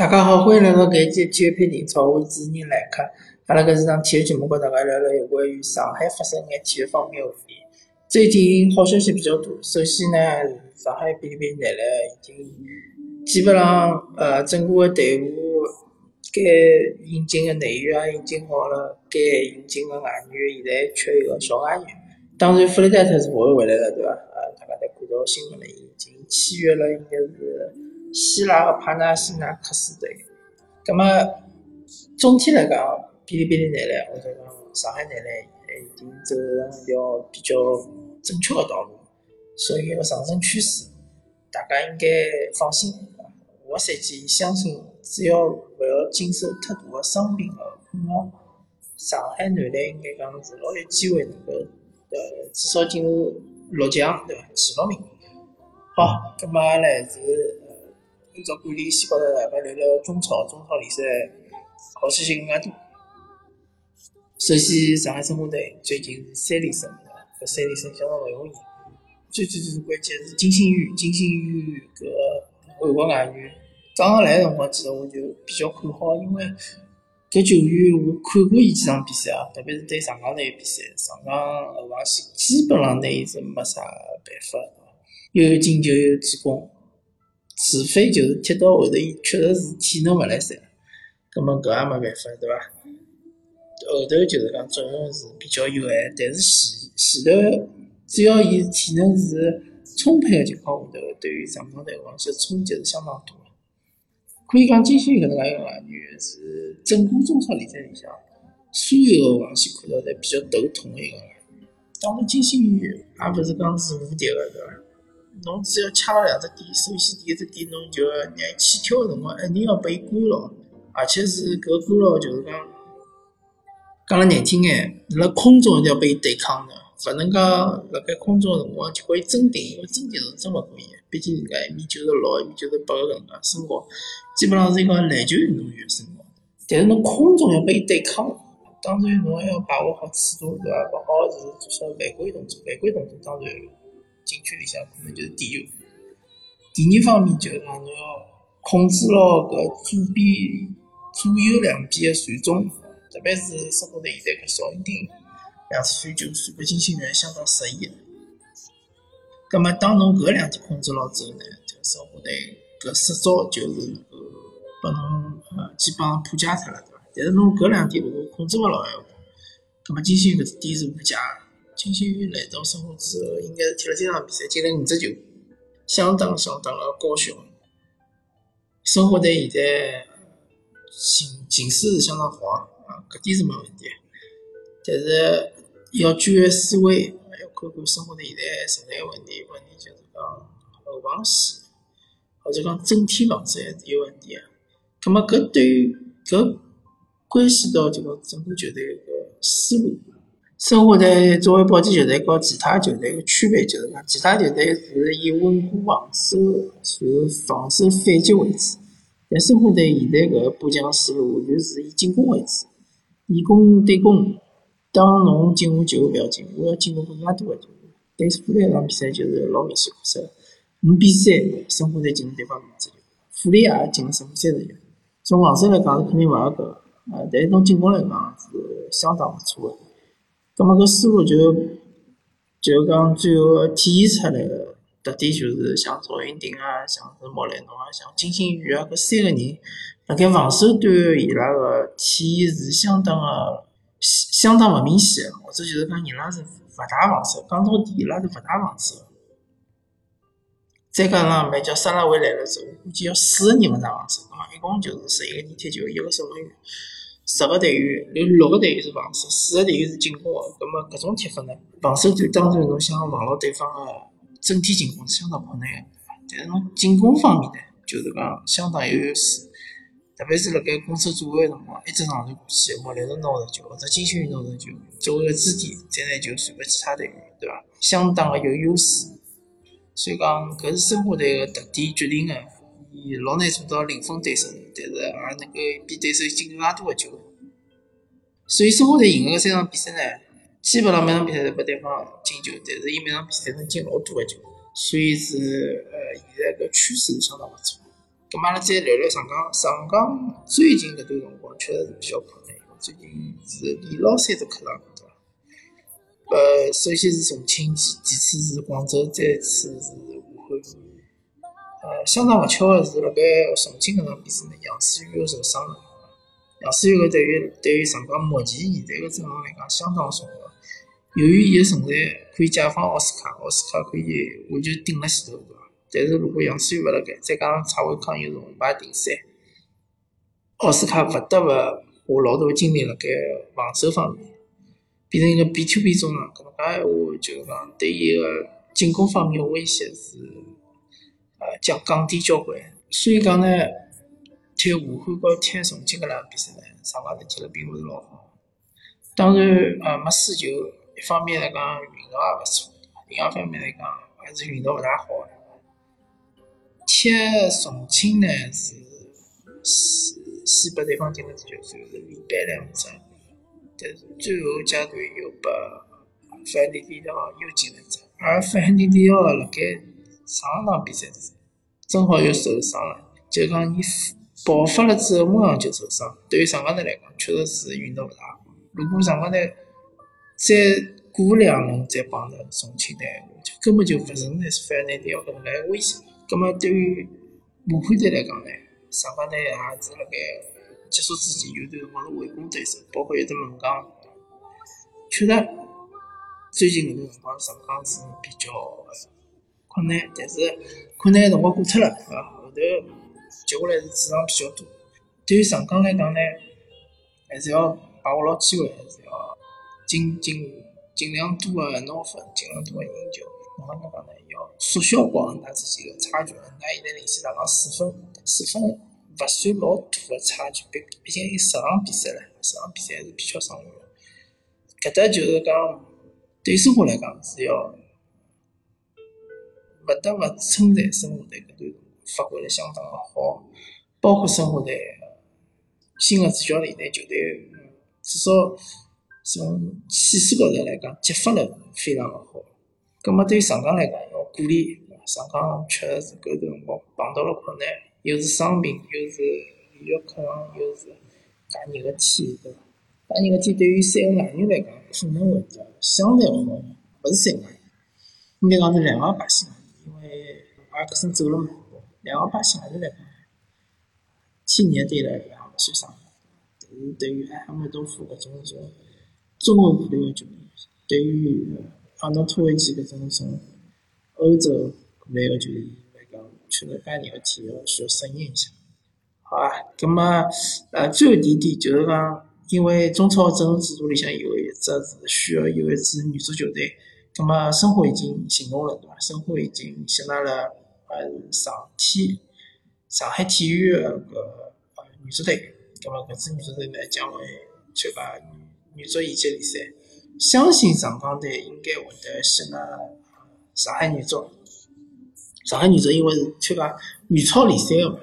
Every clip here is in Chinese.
大家好，欢迎来到搿期体育篇体操，我是主持人来客。阿拉搿是场体育节目，跟大家聊聊有关于上海发生眼体育方面话题。最近好消息比较多，首先呢，上海哔哩哔哩男篮已经基本上呃整个队伍该引进的内援也引进好了，该引进的外援现在缺一个小外援。当然，弗雷戴特是勿会回来了，对伐？呃，大家侪看到新闻了，已经签约了，应该是。希腊和帕纳西纳克斯队，葛么总体来讲，哔哩哔哩男篮或者讲上海男篮现在已经走上一条比较正确的道路，所以一个上升趋势，大家应该放心。我赛季相信，只要勿要经受太大的伤病的困扰，上海男篮应该讲是老有机会能够呃至少进入六强，对伐？前六名。好，葛么来自。按照惯例，先告大家聊聊中超。中超联赛好消息更加多。首先，上海申花队最近是三连胜，搿三连胜相当勿容易。最最最关键是金星宇，金星宇搿韩国外援刚刚来个辰光，其实我就比较看好，因为搿球员我看过伊几场比赛啊，特别是对上港队比赛，上港后防线基本上对伊是没啥办法，又有进球又有助攻。除非就是踢到后头，伊确实是体能勿来三，葛末搿也没办法，对伐？后头就是讲作用是比较有限，但是前前头只要伊体能是充沛个情况下头，对于上港队防线冲击是相当大个。可以讲金星宇搿能介一个外援是整个中超联赛里向所有个防线看到侪比较头痛个一个外援。当然金星宇也勿是讲是无敌个，对伐？侬只要掐了两只点，首先第一只点，侬就要让伊起跳个辰光，一定要拨伊干牢，而且是搿干牢就是讲，讲了难听眼，辣空中要拨伊对抗的，勿能讲辣盖空中个辰光就拨伊争顶，因为争顶是真勿可以，毕竟人家一米九十六、一米九十八个搿能介身高，基本上是一个篮球运动员身高。但是侬空中要拨伊对抗，当然侬还要把握好尺度，对伐？勿好是做啥犯规动作，犯规动作当然。禁区里向可能就是点球。第二方面就是讲侬要控制牢搿左边、左右两边的传中，特别是生活队现在搿邵云丁两次传球传拨金星宇相当适意。葛末当侬搿两点控制牢之后呢，就生活队搿十招就是能够拨侬呃基本上破解脱了，对伐？但是侬搿两点如果控制勿牢闲话，葛末金星搿点是无解。金星宇来到申花之后，应该是踢了三场比赛，进了五只球，相当相当的高效。申花队现在形形势是相当好啊，啊搿点是没问题。但是要转换思维，要看看申花队现在存在问题，问题就是讲后防线或者讲整体防守还是有问题啊。葛末搿对于搿关系到就讲整个球队个思路。申花队作为保级球队，和其他球队个区别就是讲，其他球队是以稳固防守，然后防守反击为主。但申花队现在搿补强思路完全是以进攻为主，以攻对攻。当侬进我球勿要紧，我要进攻更加多个球。对富力场比赛就是老明显可出，五比三，申花队进入对方五只球，富力也进了申花三十球。从防守来讲是肯定勿合格，啊，但是从进攻来讲是相当勿错个。那么搿思路就就讲最后体现出来个特点，就是像赵云霆啊，像是莫雷诺啊，像金星宇啊，搿三个人辣盖防守端伊拉个体现是相当个相当勿明显，或者就是讲伊拉是勿大防守，讲到底伊拉是勿大防守。再加上蛮叫沙拉维来了之后，估计要四个人勿大防守，啊，一共就是十一个人踢球，一个守门员。十个队员有六个队员是防守，四个队员是进攻的。那么搿种踢法呢？防守端当然侬想防牢对方的整体进攻是相当困难的，但是侬进攻方面呢，就是讲相当有优势。特别是辣盖攻守转换的辰光，一直上传过去，莫立着拿着球或者金星宇拿着球，作为个支点再拿球传拨其他队员，对伐？相当的有优势。所以讲，搿是申花队个特点决定的。伊老难做到零封对手，但是也能够比对手进更加多的球。所以申花队赢个三场比赛呢，基本上每场比赛侪拨对方进球，但是伊每场比赛能进老多个球，所以是呃现在搿趋势相当勿错。咁阿拉再聊聊上港，上港最近搿段辰光确实是比较困难，最近是连牢三只课堂，对伐？呃，首先是重庆，其次是广州，再次是。呃，相当勿巧个是，辣盖重庆搿场比赛呢，杨思雨又受伤了。杨思雨搿对于对于上港目前现在个阵容来讲相当重要。由于伊个存在，可以解放奥斯卡，奥斯卡可以完全顶辣前头，对伐？但是如果杨思雨勿辣盖，再加上蔡伟康又是红牌停赛，奥斯卡勿得勿花老大精力辣盖防守方面，变成一个 B to B 中场。搿能介闲话，就是讲对伊个进攻方面威胁是呃降降低交关。所以讲呢，踢武汉和踢重庆搿两场比赛呢，上港是踢了并勿是老好。当然呃没输球，一方面来讲运道也勿错，另外一方面来讲还是运道勿大好。踢重庆呢是是先拨对方进了球，最后是连扳两只，但是最后阶段又拨费尔南迪奥又进了一只，而费尔南迪奥辣盖上场比赛时正好又受伤了，就讲伊爆发了之后马上就受伤，对于上港队来讲确实是运道勿大好。如果上港队再过两轮再碰着重庆队，就根本就勿存在费尔南迪奥搿能介威胁。葛末对于武汉队来讲呢，上港队也是辣盖结束之前有段辰光是围攻对手，包括一只门将。确实，最近搿段辰光上港是比较困难，但是困难个辰光过脱了，是伐？后头接下来是主场比较多。对于上港来讲呢，还是要把握牢机会，还是要尽尽尽量多个拿分，尽量多个赢球。咾么能讲呢？要缩小广大之间个差距。那现在领先上港四分，四分勿算老大个差距。毕毕竟有十场比赛了，十场比赛还是比较长远个。搿搭就是讲，对生活来讲是要勿得勿称赞申花队搿段辰光发挥了相当个好，包括申花队新个主教练对球队至少从气势高头来讲激发了非常个好。葛末对于上港来讲，要鼓励。上港确实是搿段辰光碰到了困难，又是伤病，又是连续客场，又是介热个天，对伐？介热个天对于三个外援来讲，可能会得相对好，勿是三个，应该讲是两个八星，因为阿克森走了嘛，两个八星还是来讲，天热对了也勿算啥，但是对于埃哈梅多夫搿种种中后部队个球员，对于阿诺托维奇搿种从欧洲过来个球员来讲，确实介热个天要需要适应一下，好啊。葛末呃，最后一点就是讲，因为中超阵容制度里向有一只是需要有一支女足球队，那么申花已经行动了，对吧？申花已经吸纳了呃上体上海体育个呃女足队，那么搿支女足队呢将会参加女足乙级联赛。相信上港队应该会得吸纳上海女足。上海女足因为是参加女超联赛个嘛，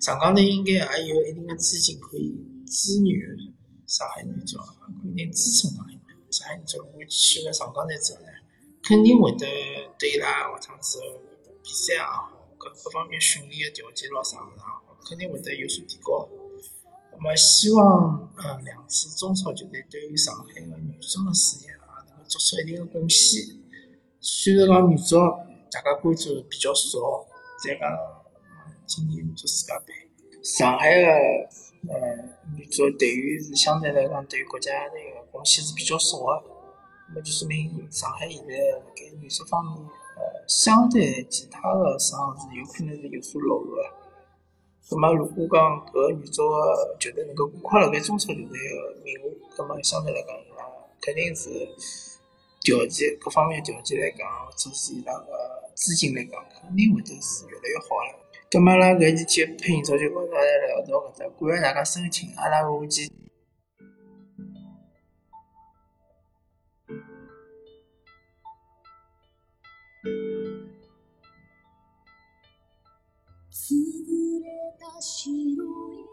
上港队应该也有一定个资金可以支援上海女足，可以支撑上海上海女足如果去了上港队之后呢，肯定会得对伊拉下趟子比赛也好，各各方面训练的条件咾啥物事也好，肯定会得有所提高。那么希望呃两次中超球队对于上海的女足的事业啊能够做出一定的贡献。虽然讲女足大家关注比较少，再讲今年女足世界杯，上海的呃女足队员是相对来讲对于国家那个贡献是比较少的，那么就说明上海现在辣盖女足方面呃相对其他的省市有可能是有所落后个。葛末如果讲搿个女足个球队能够挂辣盖中超球队个名额，葛末相对来讲，肯定是条件各方面条件来讲，或者是伊拉个资金来讲，肯定会得是越来越好了。葛末阿拉搿期节配音早就跟大家聊到搿搭，感谢大家收听，阿拉下期。潰れた白い